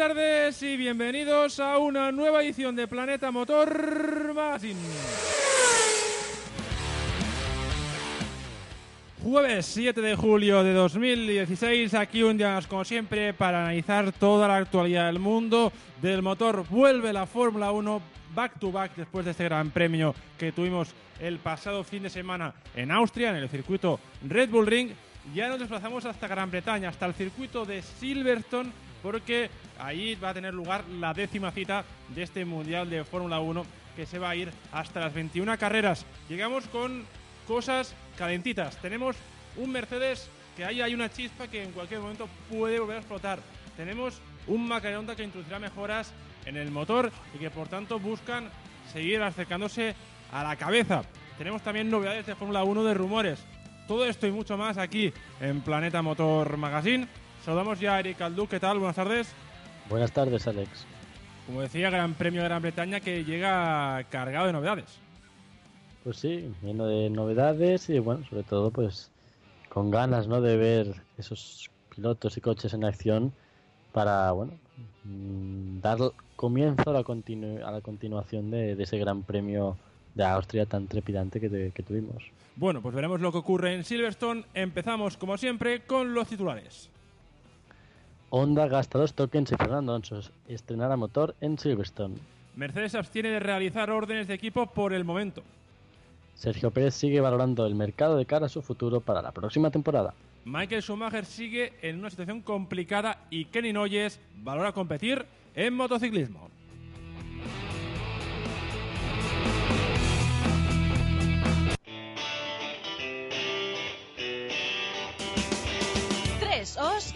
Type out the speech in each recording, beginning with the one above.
tardes y bienvenidos a una nueva edición de Planeta Motor Magazine. Jueves 7 de julio de 2016, aquí un día más como siempre para analizar toda la actualidad del mundo del motor. Vuelve la Fórmula 1 back to back después de este gran premio que tuvimos el pasado fin de semana en Austria, en el circuito Red Bull Ring. Ya nos desplazamos hasta Gran Bretaña, hasta el circuito de Silverstone, porque ahí va a tener lugar la décima cita de este Mundial de Fórmula 1 que se va a ir hasta las 21 carreras. Llegamos con cosas calentitas. Tenemos un Mercedes que ahí hay una chispa que en cualquier momento puede volver a explotar. Tenemos un McLaren que introducirá mejoras en el motor y que por tanto buscan seguir acercándose a la cabeza. Tenemos también novedades de Fórmula 1 de rumores. Todo esto y mucho más aquí en Planeta Motor Magazine. Saludamos ya a Eric Aldú. ¿Qué tal? Buenas tardes. Buenas tardes, Alex. Como decía, Gran Premio de Gran Bretaña que llega cargado de novedades. Pues sí, lleno de novedades y bueno, sobre todo pues con ganas, ¿no? De ver esos pilotos y coches en acción para, bueno, mm, dar comienzo a la, a la continuación de, ese Gran Premio de Austria tan trepidante que, que tuvimos. Bueno, pues veremos lo que ocurre en Silverstone. Empezamos, como siempre, con los titulares. Honda gasta dos tokens y Fernando Alonso estrenará motor en Silverstone. Mercedes abstiene de realizar órdenes de equipo por el momento. Sergio Pérez sigue valorando el mercado de cara a su futuro para la próxima temporada. Michael Schumacher sigue en una situación complicada y Kenny Noyes valora competir en motociclismo.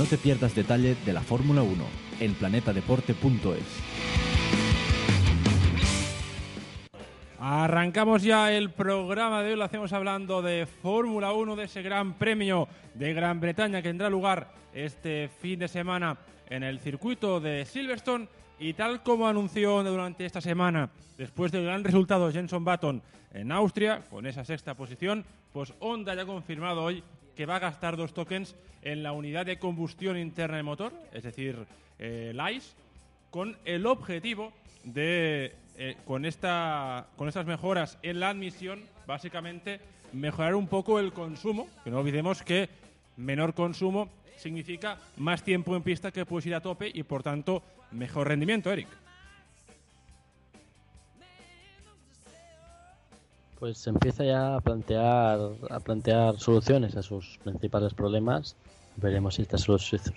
No te pierdas detalle de la Fórmula 1 en planetadeporte.es. Arrancamos ya el programa de hoy, lo hacemos hablando de Fórmula 1, de ese gran premio de Gran Bretaña que tendrá lugar este fin de semana en el circuito de Silverstone y tal como anunció durante esta semana, después del gran resultado de Jenson Button en Austria, con esa sexta posición, pues Honda ya ha confirmado hoy que va a gastar dos tokens en la unidad de combustión interna del motor, es decir, eh, LICE, con el objetivo de, eh, con, esta, con estas mejoras en la admisión, básicamente mejorar un poco el consumo, que no olvidemos que menor consumo significa más tiempo en pista que puedes ir a tope y por tanto mejor rendimiento, Eric. Pues se empieza ya a plantear a plantear soluciones a sus principales problemas. Veremos si estas,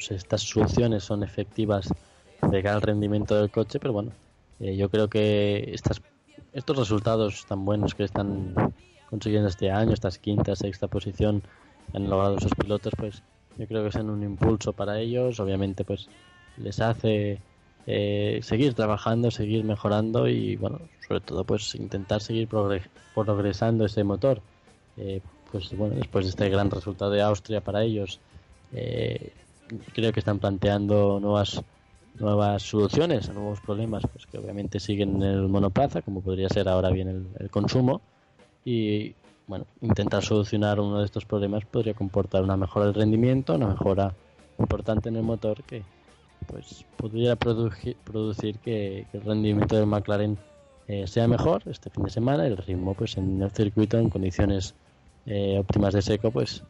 estas soluciones son efectivas de cara al rendimiento del coche, pero bueno, eh, yo creo que estas, estos resultados tan buenos que están consiguiendo este año, estas quinta, sexta posición han logrado sus pilotos, pues yo creo que son un impulso para ellos. Obviamente, pues les hace eh, seguir trabajando, seguir mejorando y bueno, sobre todo pues intentar seguir progresando ese motor. Eh, pues bueno, después de este gran resultado de Austria para ellos, eh, creo que están planteando nuevas nuevas soluciones a nuevos problemas, pues que obviamente siguen en el monoplaza, como podría ser ahora bien el, el consumo y bueno, intentar solucionar uno de estos problemas podría comportar una mejora del rendimiento, una mejora importante en el motor que pues podría producir, producir que, el rendimiento del McLaren eh, sea mejor este fin de semana, el ritmo pues en el circuito en condiciones eh, óptimas de seco pues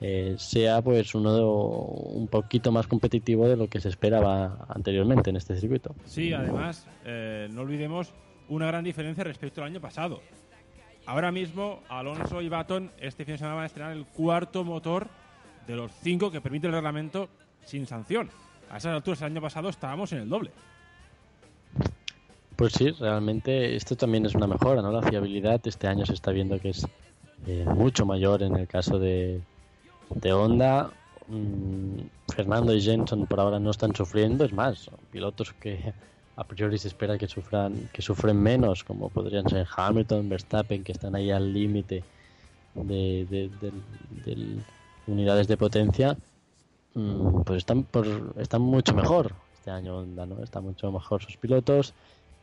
eh, sea pues uno un poquito más competitivo de lo que se esperaba anteriormente en este circuito. Sí, además no olvidemos una gran diferencia respecto al año pasado. Ahora mismo Alonso y Baton este fin de semana van a estrenar el cuarto motor de los cinco que permite el reglamento sin sanción. A esas alturas el año pasado estábamos en el doble. Pues sí, realmente esto también es una mejora, ¿no? La fiabilidad este año se está viendo que es eh, mucho mayor en el caso de, de Honda. Mm, Fernando y Jenson por ahora no están sufriendo, es más, son pilotos que a priori se espera que sufran que sufren menos, como podrían ser Hamilton, Verstappen, que están ahí al límite de, de, unidades de potencia, pues están por, están mucho mejor este año Honda, ¿no? Están mucho mejor sus pilotos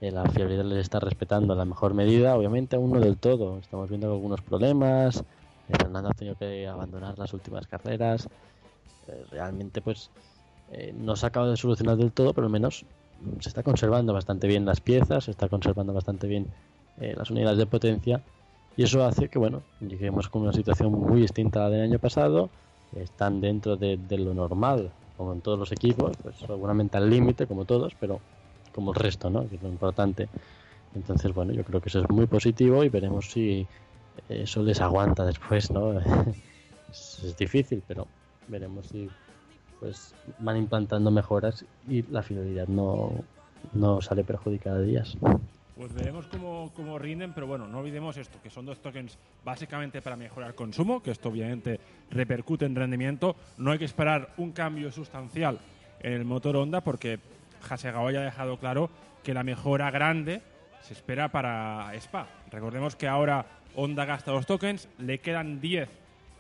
eh, la fiabilidad les está respetando a la mejor medida, obviamente aún no del todo. Estamos viendo algunos problemas. Eh, Fernando ha tenido que abandonar las últimas carreras. Eh, realmente, pues, no se ha acabado de solucionar del todo, pero al menos mm, se está conservando bastante bien las piezas, se está conservando bastante bien las unidades de potencia. Y eso hace que, bueno, lleguemos con una situación muy distinta a la del año pasado. Están dentro de, lo normal, como en todos los equipos, pues seguramente al límite, como todos, pero como el resto, ¿no? Que es lo importante. Entonces, bueno, yo creo que eso es muy positivo y veremos si eso les aguanta después, ¿no? es, difícil, pero veremos si pues van implantando mejoras y la fidelidad no, no sale perjudicada de ellas. Pues veremos cómo, cómo, rinden, pero bueno, no olvidemos esto, que son dos tokens básicamente para mejorar consumo, que esto obviamente repercute en rendimiento. No hay que esperar un cambio sustancial en el motor Honda porque Hasegawa ya ha dejado claro que la mejora grande se espera para Spa. Recordemos que ahora Honda gasta los tokens, le quedan 10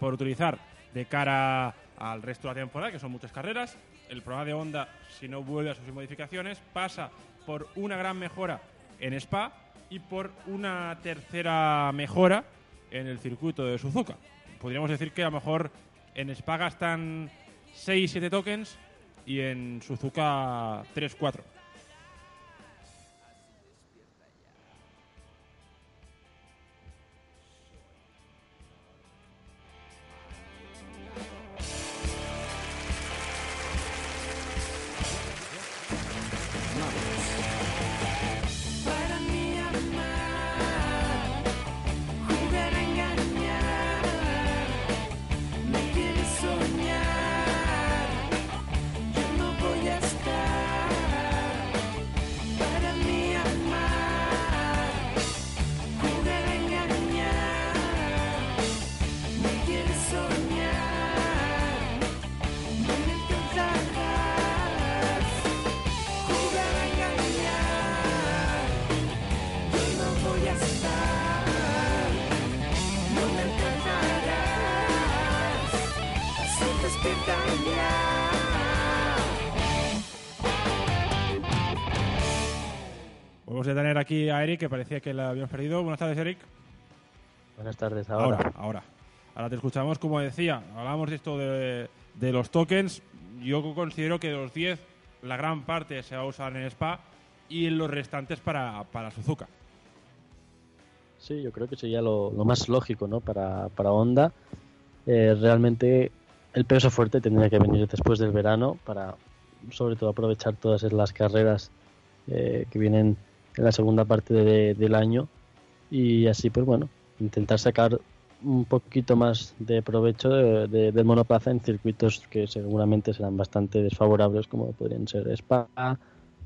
por utilizar de cara al resto de la temporada, que son muchas carreras. El programa de Honda, si no vuelve a sus modificaciones, pasa por una gran mejora en Spa y por una tercera mejora en el circuito de Suzuka. Podríamos decir que a lo mejor en Spa gastan 6-7 tokens y en Suzuka 3-4. Aquí a Eric, que parecía que la habíamos perdido. Buenas tardes, Eric. Buenas tardes, ahora. Ahora, ahora. te escuchamos, como decía, hablamos de esto de, los tokens. Yo considero que de los 10, la gran parte se va a usar en Spa y los restantes para, para Suzuka. Sí, yo creo que sería lo, más lógico ¿no? para, para Honda. Eh, realmente el peso fuerte tendría que venir después del verano para, sobre todo, aprovechar todas las carreras eh, que vienen en la segunda parte del año y así pues bueno intentar sacar un poquito más de provecho de, del monoplaza en circuitos que seguramente serán bastante desfavorables como podrían ser Spa,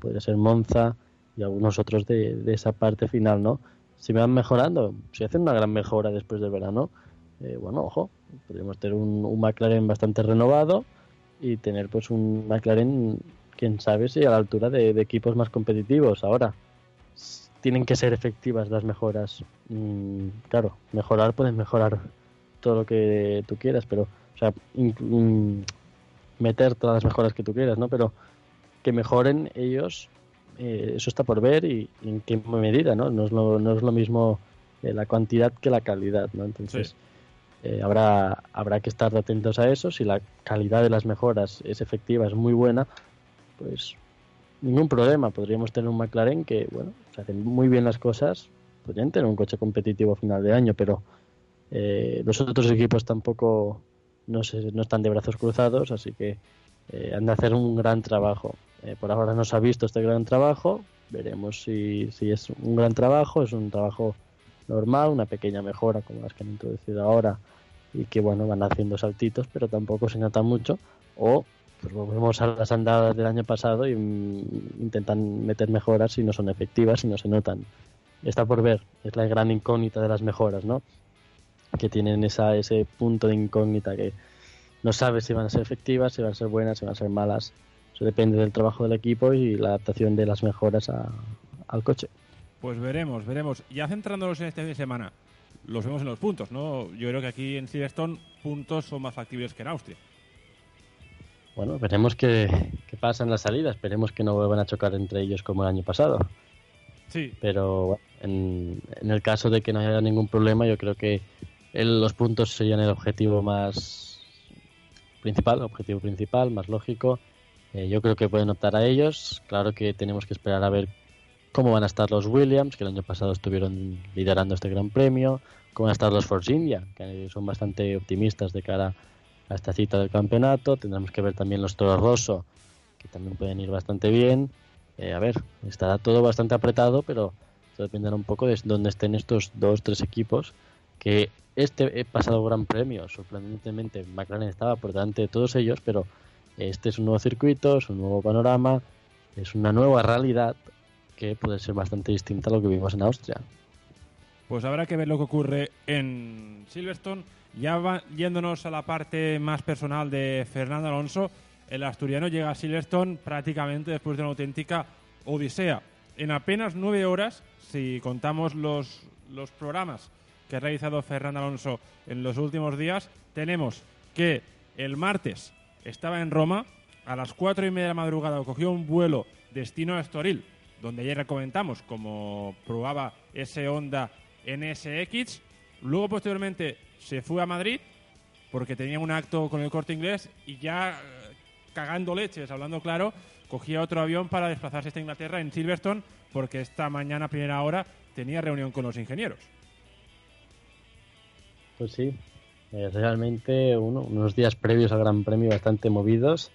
podría ser Monza y algunos otros de, esa parte final, ¿no? Si me van mejorando, si hacen una gran mejora después del verano, eh, bueno, ojo, podríamos tener un, un, McLaren bastante renovado y tener pues un McLaren, quién sabe si a la altura de equipos más competitivos ahora tienen que ser efectivas las mejoras. Mm, claro, mejorar puedes mejorar todo lo que tú quieras, pero, o sea, mm, meter todas las mejoras que tú quieras, ¿no? Pero que mejoren ellos, eh, eso está por ver y, en qué medida, ¿no? No es lo, no es lo mismo eh, la cantidad que la calidad, ¿no? Entonces, eh, habrá, habrá que estar atentos a eso. Si la calidad de las mejoras es efectiva, es muy buena, pues ningún problema. Podríamos tener un McLaren que, bueno, se hacen muy bien las cosas, podrían tener un coche competitivo a final de año, pero eh, los otros equipos tampoco no, se, no están de brazos cruzados, así que eh, han de hacer un gran trabajo. Eh, por ahora no se ha visto este gran trabajo, veremos si, si es un gran trabajo, es un trabajo normal, una pequeña mejora como las que han introducido ahora y que bueno van haciendo saltitos pero tampoco se nota mucho o pues volvemos a las andadas del año pasado y mm, intentan meter mejoras y no son efectivas y no se notan está por ver es la gran incógnita de las mejoras no que tienen esa, ese punto de incógnita que no sabes si van a ser efectivas, si van a ser buenas, si van a ser malas. Eso depende del trabajo del equipo y la adaptación de las mejoras al coche. Pues veremos, veremos. Ya centrándonos en este fin de semana, los vemos en los puntos, ¿no? Yo creo que aquí en Silverstone puntos son más factibles que en Austria. Bueno, veremos qué, qué pasa en la salida. Esperemos que no vuelvan a chocar entre ellos como el año pasado. Sí. Pero en, en el caso de que no haya ningún problema, yo creo que el, los puntos serían el objetivo más principal, objetivo principal, más lógico. Eh, yo creo que pueden optar a ellos. Claro que tenemos que esperar a ver cómo van a estar los Williams, que el año pasado estuvieron liderando este Gran Premio, cómo van a estar los Force India, que son bastante optimistas de cara a esta cita del campeonato. Tendremos que ver también los Toro Rosso, que también pueden ir bastante bien. Eh, a ver, estará todo bastante apretado, pero dependerá un poco de dónde estén estos dos, tres equipos que este pasado Gran Premio, sorprendentemente, McLaren estaba por delante de todos ellos, pero este es un nuevo circuito, es un nuevo panorama, es una nueva realidad que puede ser bastante distinta a lo que vimos en Austria. Pues habrá que ver lo que ocurre en Silverstone. Ya va, yéndonos a la parte más personal de Fernando Alonso, el asturiano llega a Silverstone prácticamente después de una auténtica odisea. En apenas nueve horas, si contamos los, los programas que ha realizado Fernando Alonso en los últimos días, tenemos que el martes estaba en Roma, a las cuatro y media de la madrugada cogió un vuelo destino a Estoril, donde ayer comentamos cómo probaba ese Honda NSX. Luego, posteriormente, se fue a Madrid porque tenía un acto con el corte inglés y ya eh, cagando leches, hablando claro, cogía otro avión para desplazarse hasta Inglaterra en Silverstone porque esta mañana, primera hora, tenía reunión con los ingenieros. Pues sí, eh, realmente uno, unos días previos al Gran Premio bastante movidos.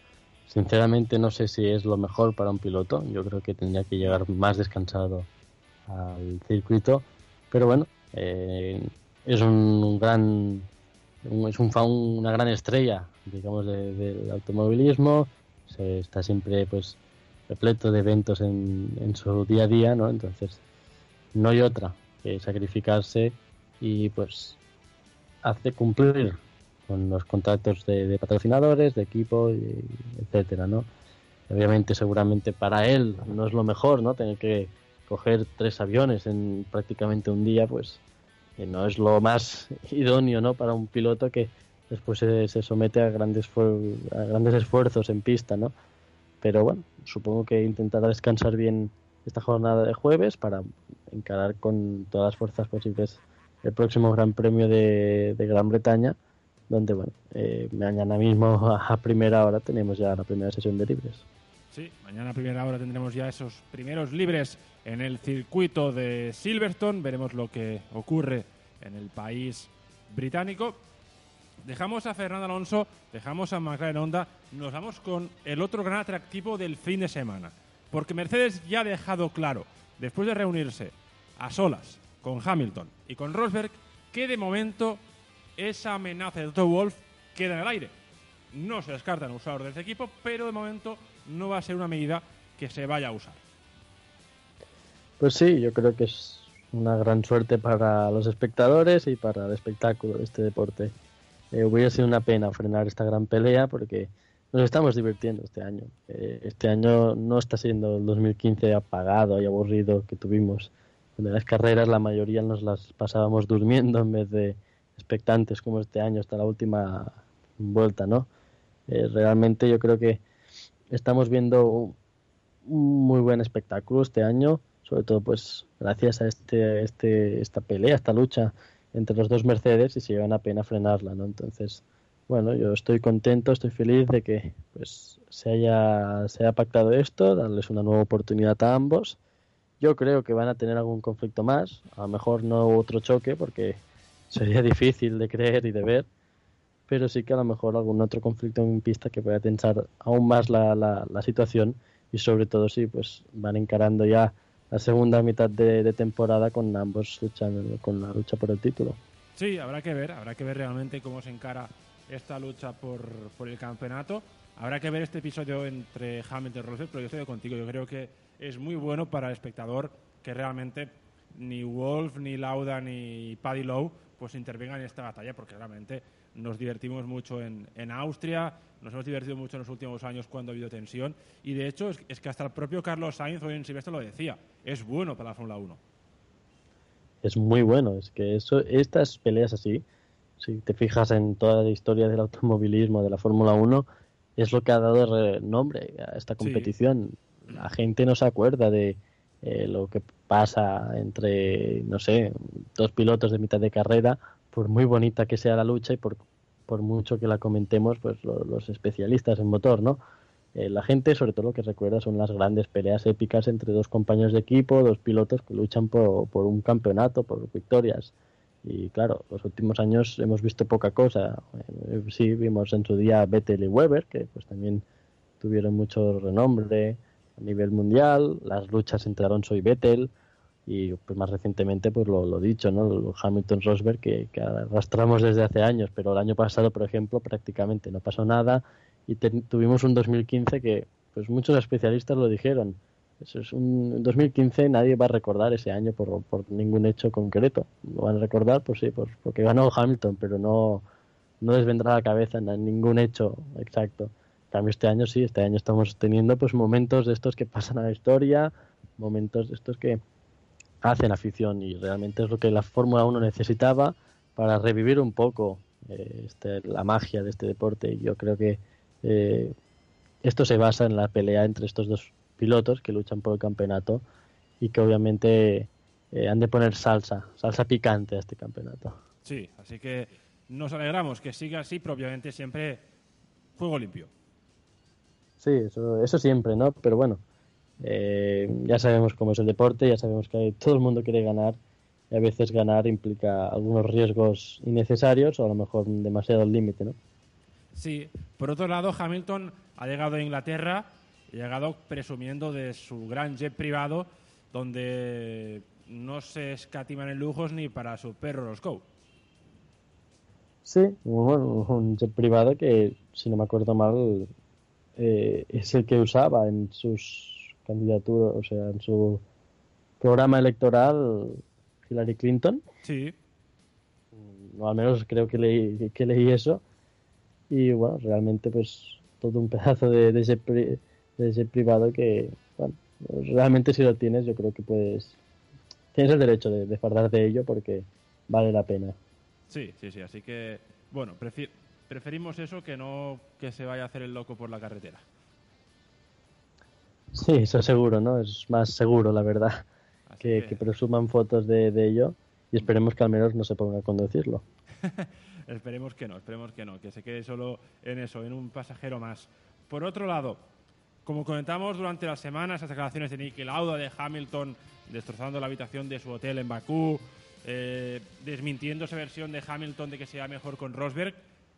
Sinceramente no sé si es lo mejor para un piloto. Yo creo que tendría que llegar más descansado al circuito. Pero bueno, eh, es un gran es un, una gran estrella, digamos, del automovilismo. Se está siempre pues repleto de eventos en, en su día a día, ¿no? Entonces no hay otra que sacrificarse y pues hace cumplir con los contratos de, patrocinadores, de equipo, y, etcétera, ¿no? Obviamente, seguramente para él no es lo mejor, ¿no? Tener que coger tres aviones en prácticamente un día, pues no es lo más idóneo, ¿no? Para un piloto que después se, se somete a grandes, a grandes esfuerzos en pista, ¿no? Pero bueno, supongo que intentará descansar bien esta jornada de jueves para encarar con todas las fuerzas posibles el próximo Gran Premio de, Gran Bretaña, donde, bueno, eh, mañana mismo a primera hora tenemos ya la primera sesión de libres. Sí, mañana primera hora tendremos ya esos primeros libres en el circuito de Silverstone. Veremos lo que ocurre en el país británico. Dejamos a Fernando Alonso, dejamos a McLaren Honda, nos vamos con el otro gran atractivo del fin de semana. Porque Mercedes ya ha dejado claro, después de reunirse a solas con Hamilton y con Rosberg, que de momento esa amenaza de Toto Wolf queda en el aire. No se descartan usar de este equipo, pero de momento no va a ser una medida que se vaya a usar. Pues sí, yo creo que es una gran suerte para los espectadores y para el espectáculo de este deporte. Eh, hubiera sido una pena frenar esta gran pelea porque nos estamos divirtiendo este año. Eh, este año no está siendo el 2015 apagado y aburrido que tuvimos las carreras la mayoría nos las pasábamos durmiendo en vez de expectantes como este año hasta la última vuelta, ¿no? Eh, realmente yo creo que estamos viendo un muy buen espectáculo este año, sobre todo pues gracias a este, este, esta pelea, esta lucha entre los dos Mercedes y se lleva una pena frenarla, ¿no? Entonces bueno, yo estoy contento, estoy feliz de que pues se haya, se haya pactado esto, darles una nueva oportunidad a ambos. Yo creo que van a tener algún conflicto más, a lo mejor no otro choque, porque sería difícil de creer y de ver, pero sí que a lo mejor algún otro conflicto en pista que pueda tensar aún más la, la, la situación y sobre todo si pues van encarando ya la segunda mitad de, de temporada con ambos luchando con la lucha por el título. Sí, habrá que ver, habrá que ver realmente cómo se encara esta lucha por, por el campeonato. Habrá que ver este episodio entre Hamilton y Rosberg, pero yo estoy contigo. Yo creo que es muy bueno para el espectador que realmente ni Wolf, ni Lauda, ni Paddy Lowe pues intervengan en esta batalla, porque realmente nos divertimos mucho en, en Austria, nos hemos divertido mucho en los últimos años cuando ha habido tensión, y de hecho es, es que hasta el propio Carlos Sainz hoy en Silvestre lo decía, es bueno para la Fórmula 1. Es muy bueno, es que eso, estas peleas así, si te fijas en toda la historia del automovilismo, de la Fórmula 1, es lo que ha dado nombre a esta competición. Sí. La gente no se acuerda de eh, lo que pasa entre, no sé, dos pilotos de mitad de carrera, por muy bonita que sea la lucha y por, por mucho que la comentemos, pues lo, los especialistas en motor, ¿no? Eh, la gente, sobre todo, lo que recuerda son las grandes peleas épicas entre dos compañeros de equipo, dos pilotos que luchan por, por un campeonato, por victorias. Y claro, los últimos años hemos visto poca cosa. Eh, sí, vimos en su día Vettel y Weber, que pues también tuvieron mucho renombre a nivel mundial, las luchas entre Alonso y Vettel, y pues más recientemente pues lo, lo dicho, ¿no? Hamilton Rosberg que, que, arrastramos desde hace años, pero el año pasado, por ejemplo, prácticamente no pasó nada y te, tuvimos un 2015 que pues muchos especialistas lo dijeron. Eso es un 2015 nadie va a recordar ese año por, por ningún hecho concreto. Lo van a recordar, pues sí, por, porque ganó Hamilton, pero no, no les vendrá a la cabeza en ningún hecho exacto. En cambio, este año sí, este año estamos teniendo pues momentos de estos que pasan a la historia, momentos de estos que hacen afición y realmente es lo que la Fórmula 1 necesitaba para revivir un poco eh, este, la magia de este deporte. Y yo creo que eh, esto se basa en la pelea entre estos dos pilotos que luchan por el campeonato y que obviamente eh, han de poner salsa, salsa picante a este campeonato. Sí, así que nos alegramos que siga así, pero obviamente siempre fuego limpio. Sí, eso, eso siempre, ¿no? Pero bueno, eh, ya sabemos cómo es el deporte, ya sabemos que todo el mundo quiere ganar y a veces ganar implica algunos riesgos innecesarios o a lo mejor demasiado al límite, ¿no? Sí, por otro lado, Hamilton ha llegado a Inglaterra ha llegado presumiendo de su gran jet privado donde no se escatiman en lujos ni para su perro Roscoe. Sí, bueno, un jet privado que, si no me acuerdo mal, eh, es el que usaba en sus candidaturas, o sea, en su programa electoral Hillary Clinton. Sí. No, al menos creo que leí, que leí eso. Y bueno, realmente pues todo un pedazo de, de, ese, pri, de ese privado que, bueno, realmente si lo tienes yo creo que puedes... Tienes el derecho de, de fardar de ello porque vale la pena. Sí, sí, sí. Así que, bueno, prefi preferimos eso que no que se vaya a hacer el loco por la carretera. Sí, eso seguro, ¿no? Es más seguro, la verdad, que, que... que, presuman fotos de, de, ello y esperemos que al menos no se ponga a conducirlo. esperemos que no, esperemos que no, que se quede solo en eso, en un pasajero más. Por otro lado, como comentamos durante la semana, esas declaraciones de Nicky Lauda, de Hamilton, destrozando la habitación de su hotel en Bakú, eh, desmintiendo esa versión de Hamilton de que sea mejor con Rosberg,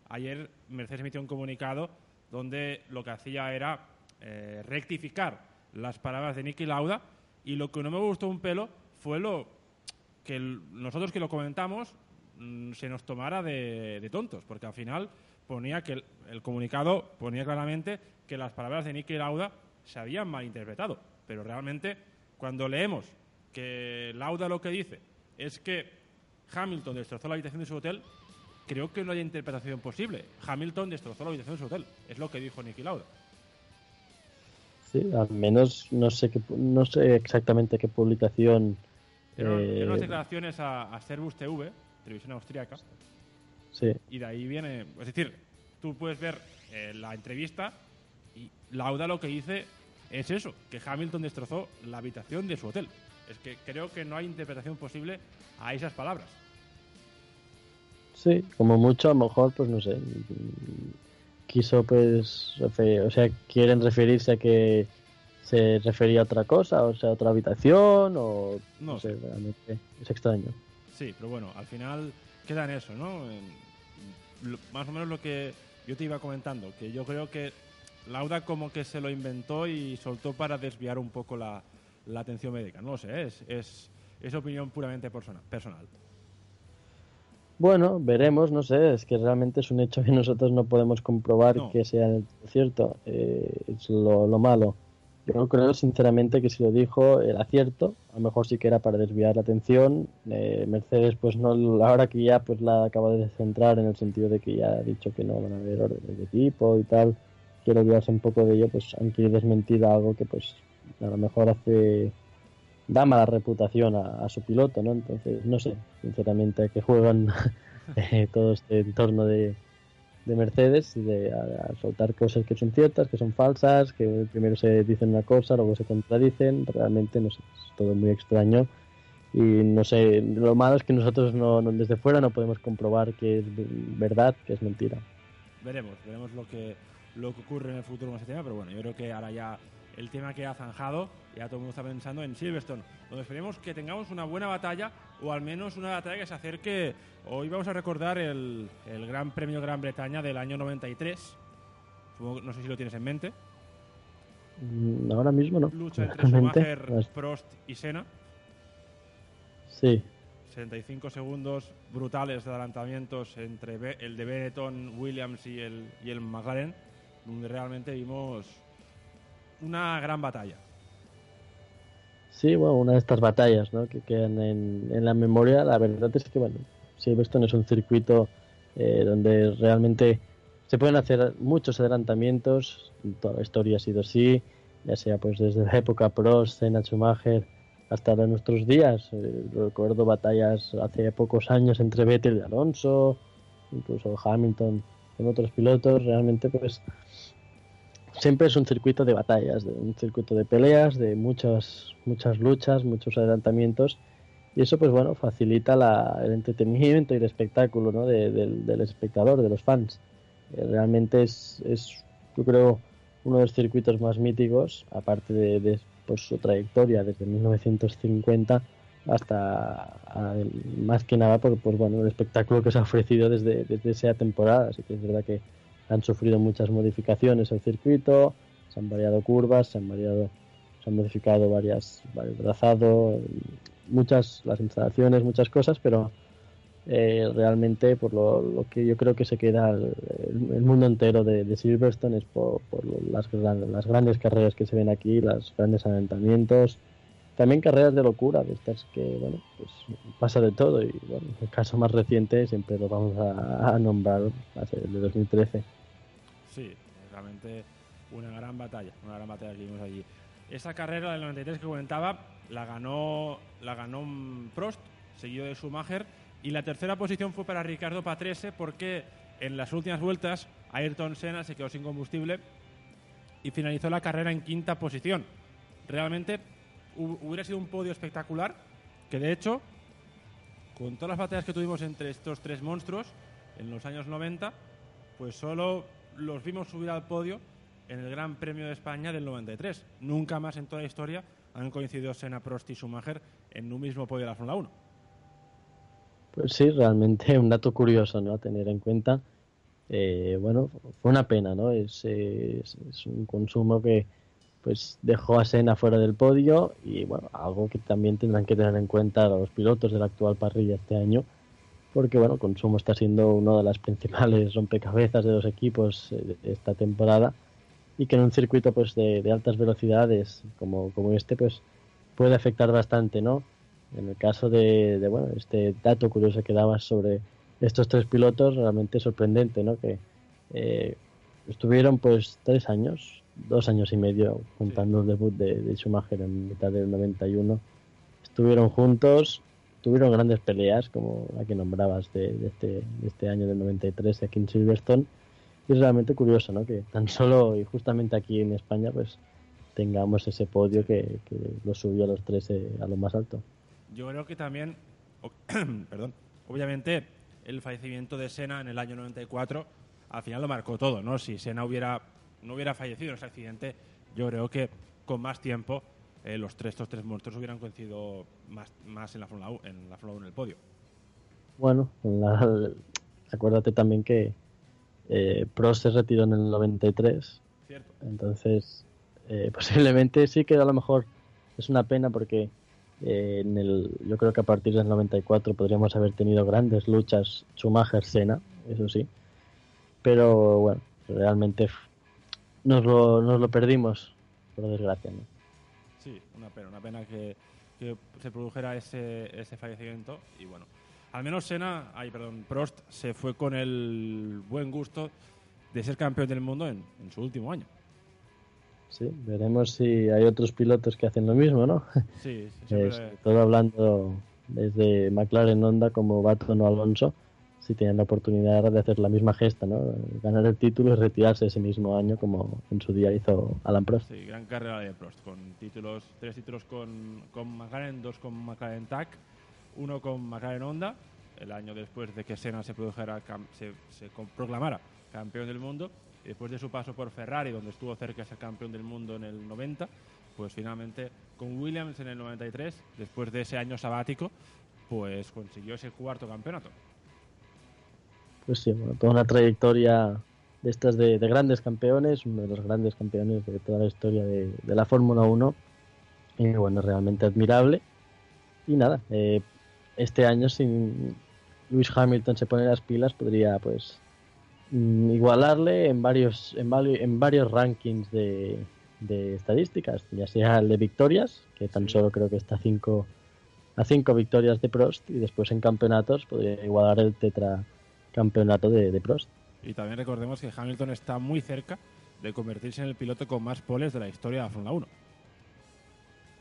ayer Mercedes emitió un comunicado donde lo que hacía era eh, rectificar las palabras de Nicky Lauda y lo que no me gustó un pelo fue lo que nosotros que lo comentamos mmm, se nos tomara de, de, tontos, porque al final ponía que el, el, comunicado ponía claramente que las palabras de Nicky Lauda se habían malinterpretado, pero realmente cuando leemos que Lauda lo que dice es que Hamilton destrozó la habitación de su hotel, creo que no hay interpretación posible. Hamilton destrozó la habitación de su hotel. Es lo que dijo Nicky Lauda. Sí, al menos no sé qué, no sé exactamente qué publicación. Pero eh... unas declaraciones a, a Servus TV, televisión austríaca. Sí. Y de ahí viene. Es decir, tú puedes ver eh, la entrevista y Lauda lo que dice es eso: que Hamilton destrozó la habitación de su hotel. Es que creo que no hay interpretación posible a esas palabras. Sí, como mucho, a lo mejor, pues no sé, quiso pues, o sea, quieren referirse a que se refería a otra cosa, o sea, a otra habitación, o no, sé, realmente es extraño. Sí, pero bueno, al final queda en eso, ¿no? más o menos lo que yo te iba comentando, que yo creo que Lauda como que se lo inventó y soltó para desviar un poco la, atención médica. No lo sé, es, es, opinión puramente personal. Bueno, veremos, no sé, es que realmente es un hecho que nosotros no podemos comprobar que sea cierto, eh, es lo, malo. Yo creo sinceramente que si lo dijo era cierto, a lo mejor sí que era para desviar la atención. Eh, Mercedes, pues no, ahora que ya pues la acaba de centrar en el sentido de que ya ha dicho que no van a haber órdenes de tipo y tal, quiero olvidarse un poco de ello, pues han querido desmentir algo que pues a lo mejor hace da mala reputación a, su piloto, ¿no? Entonces, no sé, sinceramente, a que juegan eh, todo este entorno de, de Mercedes de soltar cosas que son ciertas, que son falsas, que primero se dicen una cosa, luego se contradicen, realmente, no es todo muy extraño y no sé, lo malo es que nosotros no, desde fuera no podemos comprobar que es verdad, que es mentira. Veremos, veremos lo que lo que ocurre en el futuro con ese tema, pero bueno, yo creo que ahora ya el tema que ha zanjado, ya todo el mundo está pensando en Silverstone, donde esperemos que tengamos una buena batalla o al menos una batalla que se acerque. Hoy vamos a recordar el, el Gran Premio Gran Bretaña del año 93. no sé si lo tienes en mente. Mm, ahora mismo no. Lucha entre Schumacher, Prost y Senna. Sí. 65 segundos brutales de adelantamientos entre el de Benetton, Williams y el, y el McLaren donde realmente vimos una gran batalla. Sí, bueno, una de estas batallas ¿no? que quedan en, en la memoria. La verdad es que, bueno, Silverstone es un circuito eh, donde realmente se pueden hacer muchos adelantamientos. Toda la historia ha sido así, ya sea pues desde la época Prost, Senna, Schumacher, hasta nuestros días. Eh, recuerdo batallas hace pocos años entre Vettel y Alonso, incluso Hamilton con otros pilotos. Realmente, pues siempre es un circuito de batallas, de un circuito de peleas, de muchas, muchas luchas, muchos adelantamientos. Y eso, pues bueno, facilita el entretenimiento y el espectáculo ¿no? del, espectador, de los fans. Eh, realmente es, es, yo creo, uno de los circuitos más míticos, aparte de, pues, su trayectoria desde 1950 hasta más que nada por pues bueno el espectáculo que se ha ofrecido desde, desde esa temporada así que es verdad que han sufrido muchas modificaciones el circuito, se han variado curvas, se han variado, se han modificado varias, varios trazados, muchas las instalaciones, muchas cosas, pero eh, realmente por lo, que yo creo que se queda el, mundo entero de, Silverstone es por, las, las grandes carreras que se ven aquí, los grandes aventamientos, también carreras de locura, de estas que, bueno, pues pasa de todo y, bueno, el caso más reciente siempre lo vamos a, a nombrar, va a ser el de 2013. Sí, realmente una gran batalla, una gran batalla que vimos allí. Esa carrera del 93 que comentaba la ganó, la ganó Prost, seguido de Schumacher, y la tercera posición fue para Ricardo Patrese porque en las últimas vueltas Ayrton Senna se quedó sin combustible y finalizó la carrera en quinta posición. Realmente hubiera sido un podio espectacular que de hecho, con todas las batallas que tuvimos entre estos tres monstruos en los años 90, pues solo los vimos subir al podio en el Gran Premio de España del 93. Nunca más en toda la historia han coincidido Senna, Prost y Schumacher en un mismo podio de la Fórmula 1. Pues sí, realmente un dato curioso ¿no? a tener en cuenta. Eh, bueno, fue una pena, ¿no? Es, es, un consumo que pues dejó a Senna fuera del podio y bueno, algo que también tendrán que tener en cuenta los pilotos de la actual parrilla este año, porque bueno, Consumo está siendo una de las principales rompecabezas de los equipos eh, de esta temporada y que en un circuito pues de, altas velocidades como, como este pues puede afectar bastante, ¿no? En el caso de, bueno, este dato curioso que dabas sobre estos tres pilotos, realmente sorprendente, ¿no? Que eh, estuvieron pues tres años, dos años y medio, juntando el debut de, de Schumacher en mitad del 91. Estuvieron juntos, tuvieron grandes peleas, como la que nombrabas de, este, de este año del 93 aquí en Silverstone. Y es realmente curioso, ¿no? Que tan solo y justamente aquí en España, pues tengamos ese podio que, que lo subió a los tres a lo más alto. Yo creo que también, perdón, obviamente el fallecimiento de Senna en el año 94 al final lo marcó todo, ¿no? Si Senna hubiera, no hubiera fallecido en ese accidente, yo creo que con más tiempo eh, los tres, estos tres muertos hubieran coincidido más, más en la Fórmula 1, en la Fórmula 1 en el podio. Bueno, la- acuérdate también que eh, Prost se retiró en el 93, Cierto. entonces eh, posiblemente sí que a lo mejor es una pena porque eh, en el, yo creo que a partir del 94 podríamos haber tenido grandes luchas Schumacher-Senna, eso sí, pero bueno, realmente nos lo, nos lo perdimos, por desgracia. ¿no? Sí, una pena, una pena que, que se produjera ese, ese fallecimiento y bueno, al menos Senna, ay, perdón, Prost se fue con el buen gusto de ser campeón del mundo en, en su último año. Sí, veremos si hay otros pilotos que hacen lo mismo, ¿no? Sí, sí, siempre- todo hablando desde McLaren Honda como Baton o Alonso, si tienen la oportunidad de hacer la misma gesta, ¿no? Ganar el título y retirarse ese mismo año como en su día hizo Alan Prost. Sí, gran carrera de Prost, con títulos, tres títulos con, con McLaren, dos con McLaren TAC, uno con McLaren Honda, el año después de que Senna se produjera, se, se proclamara campeón del mundo, y después de su paso por Ferrari, donde estuvo cerca de ser campeón del mundo en el 90, pues finalmente con Williams en el 93, después de ese año sabático, pues consiguió ese cuarto campeonato. Pues sí, bueno, toda una trayectoria de estas de, de grandes campeones, uno de los grandes campeones de toda la historia de, de la Fórmula 1. Y bueno, realmente admirable. Y nada, eh, este año sin Lewis Hamilton se pone las pilas, podría pues mm, igualarle en varios, en, en varios rankings de, de estadísticas, ya sea el de victorias, que tan solo creo que está cinco, a cinco victorias de Prost, y después en campeonatos podría igualar el tetracampeonato de, de Prost. Y también recordemos que Hamilton está muy cerca de convertirse en el piloto con más poles de la historia de la Fórmula 1.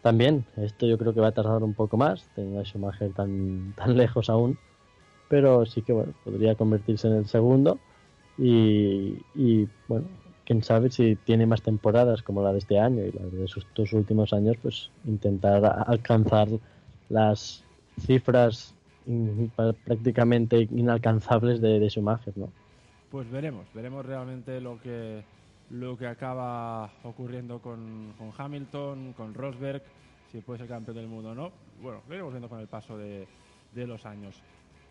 También, esto yo creo que va a tardar un poco más, teniendo a Schumacher tan, tan lejos aún, pero sí que bueno, podría convertirse en el segundo y, y, bueno, quién sabe si tiene más temporadas como la de este año y la de sus dos últimos años, pues intentar alcanzar las cifras prácticamente inalcanzables de, de Schumacher, ¿no? Pues veremos, veremos realmente lo que lo que acaba ocurriendo con, con Hamilton, con Rosberg, si puede ser campeón del mundo o no. Bueno, lo iremos viendo con el paso de, de los años.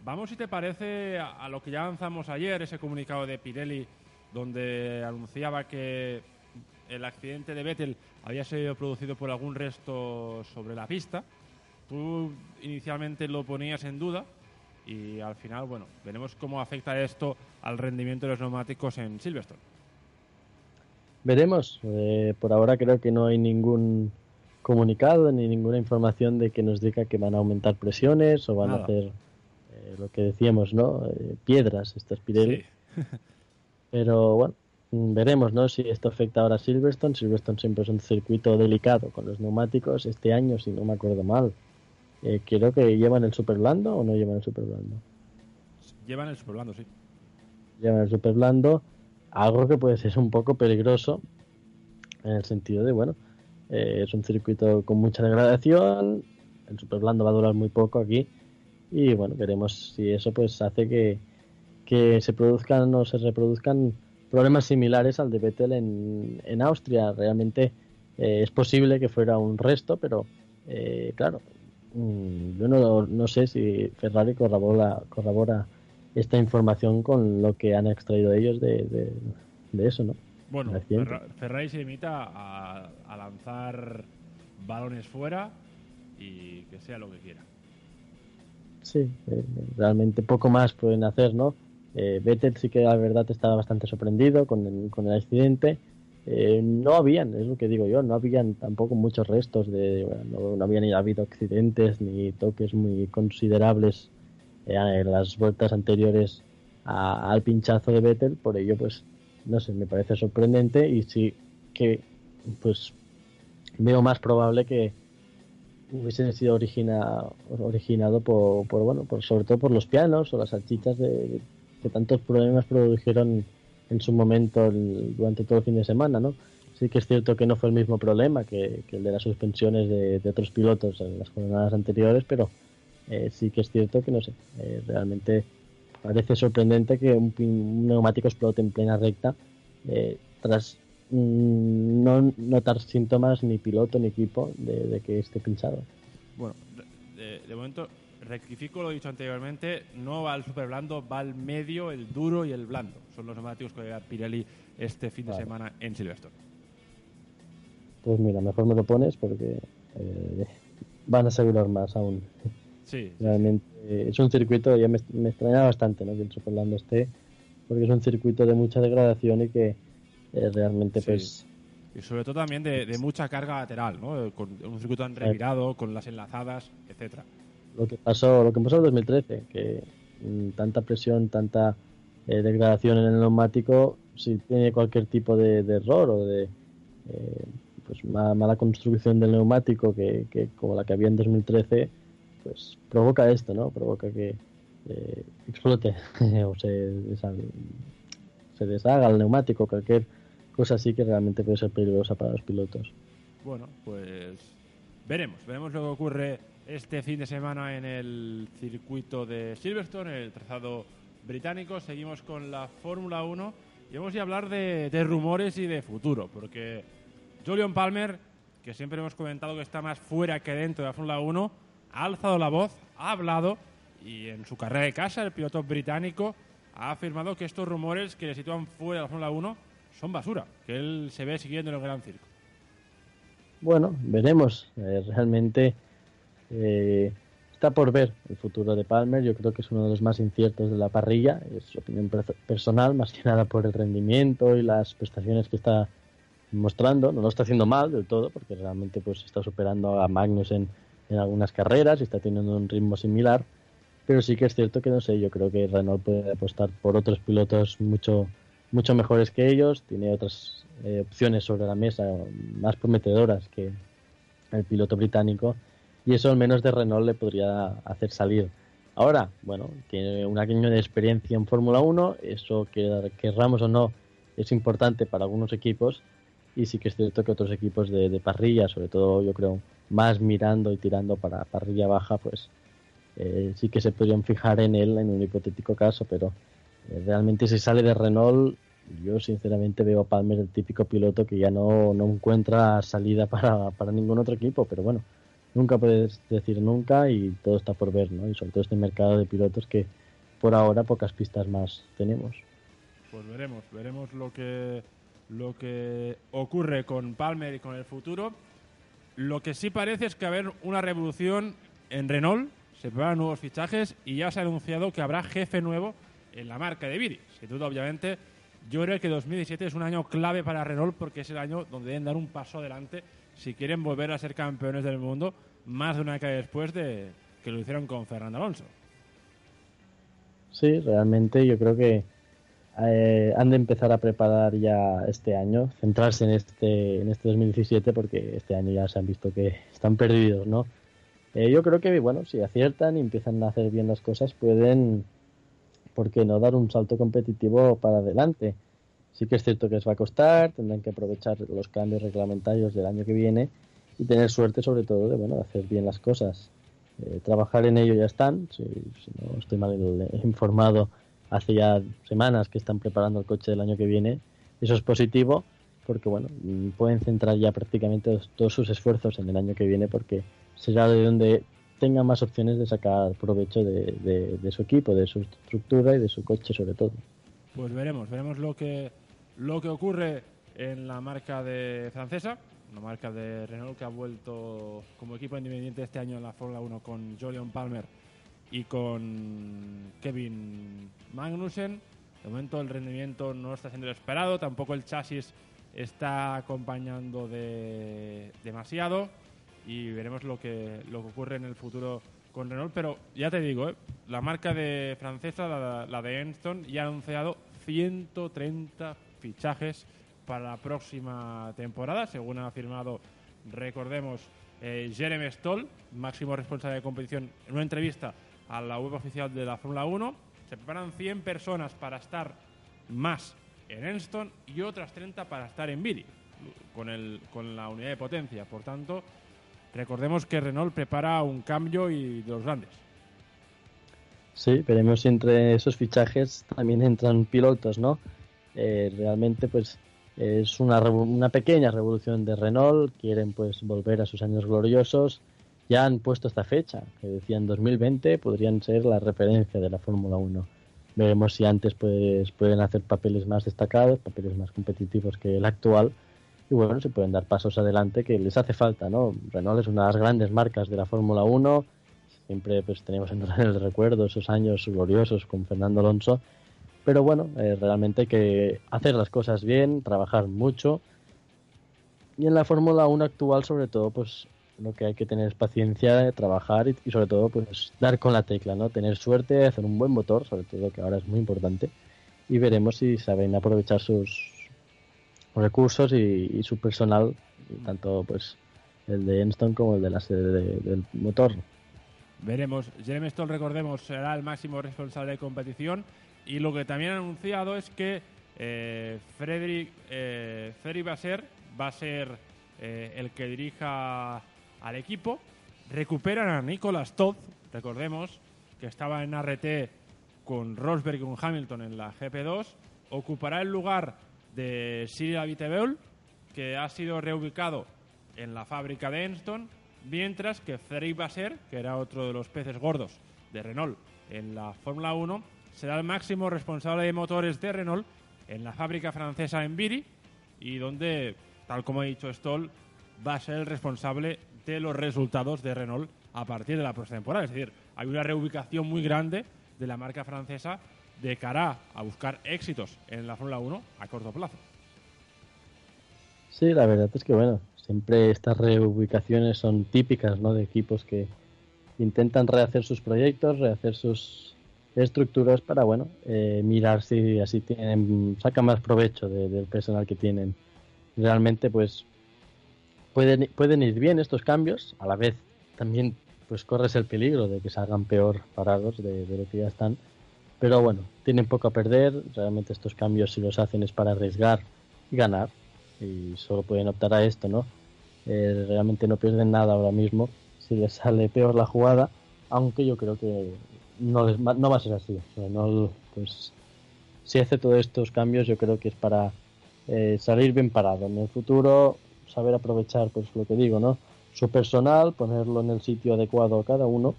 Vamos, si te parece, a, a lo que ya avanzamos ayer, ese comunicado de Pirelli, donde anunciaba que el accidente de Vettel había sido producido por algún resto sobre la pista. Tú inicialmente lo ponías en duda, y al final, bueno, veremos cómo afecta esto al rendimiento de los neumáticos en Silverstone. Veremos. Eh, por ahora creo que no hay ningún comunicado ni ninguna información de que nos diga que van a aumentar presiones o van Nada. a hacer eh, lo que decíamos, ¿no? Eh, piedras estas Pirelli. Sí. Pero bueno, mm, veremos, ¿no? Si esto afecta ahora a Silverstone. Silverstone siempre es un circuito delicado con los neumáticos. Este año, si no me acuerdo mal, eh, creo que llevan el super blando o no llevan el super blando. Llevan el superblando, sí. llevan el super blando, algo que puede ser un poco peligroso en el sentido de, bueno, eh, es un circuito con mucha degradación, el super blando va a durar muy poco aquí y bueno, veremos si eso pues hace que, que se produzcan o se reproduzcan problemas similares al de Vettel en, en Austria. Realmente eh, es posible que fuera un resto, pero eh, claro, yo no, no sé si Ferrari corrobora, corrobora esta información con lo que han extraído ellos de, de, de eso, ¿no? Bueno, Ferrari se limita a, a lanzar balones fuera y que sea lo que quiera. Sí, eh, realmente poco más pueden hacer, ¿no? Eh, Vettel sí que la verdad estaba bastante sorprendido con el, con el accidente. Eh, no habían, es lo que digo yo, no habían tampoco muchos restos de, bueno, no, no habían habido accidentes ni toques muy considerables eh, en las vueltas anteriores a- al pinchazo de Vettel, por ello pues no sé, me parece sorprendente y sí que pues veo más probable que hubiese sido origina, originado por, por, bueno, por, sobre todo por los pianos o las salchichas de, que tantos problemas produjeron en su momento el- durante todo el fin de semana, ¿no? Sí que es cierto que no fue el mismo problema que, que el de las suspensiones de, de otros pilotos en las jornadas anteriores, pero eh, sí que es cierto que no sé, eh, realmente parece sorprendente que un, neumático explote en plena recta eh, tras mm, no notar síntomas ni piloto ni equipo de, que esté pinchado. Bueno, de, momento rectifico lo dicho anteriormente, no va al super blando, va al medio, el duro y el blando. Son los neumáticos que va Pirelli este fin de semana en Silverstone. Pues mira, mejor me lo pones porque eh, van a asegurar más aún. Sí. Realmente es un circuito, ya me, extraña bastante ¿no? que el Superlando esté, porque es un circuito de mucha degradación y que eh, realmente pues... Y sobre todo también de, mucha carga lateral, ¿no? Eh, con un circuito tan revirado, con las enlazadas, etcétera. Lo que pasó, lo que pasó en 2013, que mm, tanta presión, tanta eh, degradación en el neumático, si tiene cualquier tipo de, error o de pues mala, construcción del neumático que, que, como la que había en 2013 pues provoca esto, ¿no? Provoca que eh, explote o se, se deshaga el neumático, cualquier cosa así que realmente puede ser peligrosa para los pilotos. Bueno, pues veremos, veremos lo que ocurre este fin de semana en el circuito de Silverstone, el trazado británico. Seguimos con la Fórmula 1 y vamos a hablar de, de rumores y de futuro, porque Julian Palmer, que siempre hemos comentado que está más fuera que dentro de la Fórmula 1, ha alzado la voz, ha hablado y en su carrera de casa el piloto británico ha afirmado que estos rumores que le sitúan fuera de la Fórmula 1 son basura, que él se ve siguiendo en el Gran Circo. Bueno, veremos. Eh, realmente eh, está por ver el futuro de Palmer. Yo creo que es uno de los más inciertos de la parrilla. Es su opinión personal, más que nada por el rendimiento y las prestaciones que está mostrando. No lo está haciendo mal del todo, porque realmente pues está superando a Magnus en, en algunas carreras y está teniendo un ritmo similar. Pero sí que es cierto que no sé, yo creo que Renault puede apostar por otros pilotos mucho, mucho mejores que ellos, tiene otras eh, opciones sobre la mesa más prometedoras que el piloto británico y eso al menos de Renault le podría hacer salir. Ahora, bueno, tiene un año de experiencia en Fórmula 1, eso que querramos o no es importante para algunos equipos y sí que es cierto que otros equipos de, parrilla, sobre todo yo creo más mirando y tirando para parrilla baja, pues eh, sí que se podrían fijar en él en un hipotético caso, pero eh, realmente si sale de Renault, yo sinceramente veo a Palmer el típico piloto que ya no, no encuentra salida para, para ningún otro equipo, pero bueno, nunca puedes decir nunca y todo está por ver, ¿no? Y sobre todo este mercado de pilotos que por ahora pocas pistas más tenemos. Pues veremos, veremos lo que lo que ocurre con Palmer y con el futuro. Lo que sí parece es que va a haber una revolución en Renault, se preparan nuevos fichajes y ya se ha anunciado que habrá jefe nuevo en la marca de Viri. Sin duda, obviamente, yo creo que 2017 es un año clave para Renault porque es el año donde deben dar un paso adelante si quieren volver a ser campeones del mundo más de una década después de que lo hicieron con Fernando Alonso. Sí, realmente yo creo que eh, han de empezar a preparar ya este año, centrarse en este, en este 2017 porque este año ya se han visto que están perdidos, ¿no? Eh, yo creo que, bueno, si aciertan y empiezan a hacer bien las cosas, pueden, ¿por qué no?, dar un salto competitivo para adelante. Sí que es cierto que les va a costar, tendrán que aprovechar los cambios reglamentarios del año que viene y tener suerte sobre todo de, bueno, hacer bien las cosas. Eh, trabajar en ello ya están, si, no estoy mal informado, hace ya semanas que están preparando el coche del año que viene. Eso es positivo porque bueno, pueden centrar ya prácticamente todos sus esfuerzos en el año que viene porque será de donde tengan más opciones de sacar provecho de, de, su equipo, de su estructura y de su coche sobre todo. Pues veremos, veremos lo que, lo que ocurre en la marca de francesa, una marca de Renault que ha vuelto como equipo independiente este año en la Fórmula 1 con Julian Palmer y con Kevin Magnussen. De momento el rendimiento no está siendo esperado, tampoco el chasis está acompañando de demasiado y veremos lo que, lo que ocurre en el futuro con Renault. Pero ya te digo, ¿eh? la marca de francesa, la, de Enston, ya ha anunciado 130 fichajes para la próxima temporada, según ha afirmado, recordemos, eh, Jeremy Stoll, máximo responsable de competición, en una entrevista a la web oficial de la Fórmula 1. Se preparan 100 personas para estar más en Enston y otras 30 para estar en Viri, con, el, con la unidad de potencia. Por tanto, recordemos que Renault prepara un cambio y de los grandes. Sí, veremos si entre esos fichajes también entran pilotos, ¿no? Eh, realmente, pues es una, una pequeña revolución de Renault. Quieren, pues, volver a sus años gloriosos. Ya han puesto esta fecha, que decían 2020, podrían ser la referencia de la Fórmula 1. Veremos si antes pues, pueden hacer papeles más destacados, papeles más competitivos que el actual. Y bueno, se pueden dar pasos adelante que les hace falta, ¿no? Renault es una de las grandes marcas de la Fórmula 1 Siempre pues tenemos en el recuerdo esos años gloriosos con Fernando Alonso. Pero bueno, eh, realmente hay que hacer las cosas bien, trabajar mucho. Y en la Fórmula 1 actual, sobre todo, pues lo que hay que tener es paciencia, trabajar y, sobre todo, pues dar con la tecla, ¿no? Tener suerte, hacer un buen motor, sobre todo que ahora es muy importante. Y veremos si saben aprovechar sus recursos y, su personal, tanto pues el de Enston como el de la sede del motor. Veremos. Jeremy Stoll, recordemos, será el máximo responsable de competición. Y lo que también ha anunciado es que eh, Frederick, eh, Basser va a ser eh, el que dirija al equipo. Recuperan a Nicolas Todd, recordemos, que estaba en RT con Rosberg y con Hamilton en la GP2. Ocupará el lugar de Cyril Abiteboul, que ha sido reubicado en la fábrica de Enston mientras que Frederic Basser, que era otro de los peces gordos de Renault en la Fórmula 1, será el máximo responsable de motores de Renault en la fábrica francesa en Biri y donde, tal como ha dicho Stoll, va a ser el responsable de los resultados de Renault a partir de la próxima temporada. Es decir, hay una reubicación muy grande de la marca francesa de cara a buscar éxitos en la Fórmula 1 a corto plazo. Sí, la verdad es que bueno, Siempre estas reubicaciones son típicas ¿no? de equipos que intentan rehacer sus proyectos, rehacer sus estructuras para bueno eh, mirar si así tienen sacan más provecho del personal que tienen. Realmente pues pueden, pueden ir bien estos cambios, a la vez también pues corres el peligro de que salgan peor parados de, de lo que ya están. Pero bueno, tienen poco a perder, realmente estos cambios si los hacen es para arriesgar y ganar y solo pueden optar a esto, ¿no? Eh, realmente no pierden nada ahora mismo si les sale peor la jugada, aunque yo creo que no, no va a ser así. no, pues, si hace todos estos cambios, yo creo que es para eh, salir bien parado en el futuro, saber aprovechar, pues lo que digo, ¿no? Su personal, ponerlo en el sitio adecuado a cada uno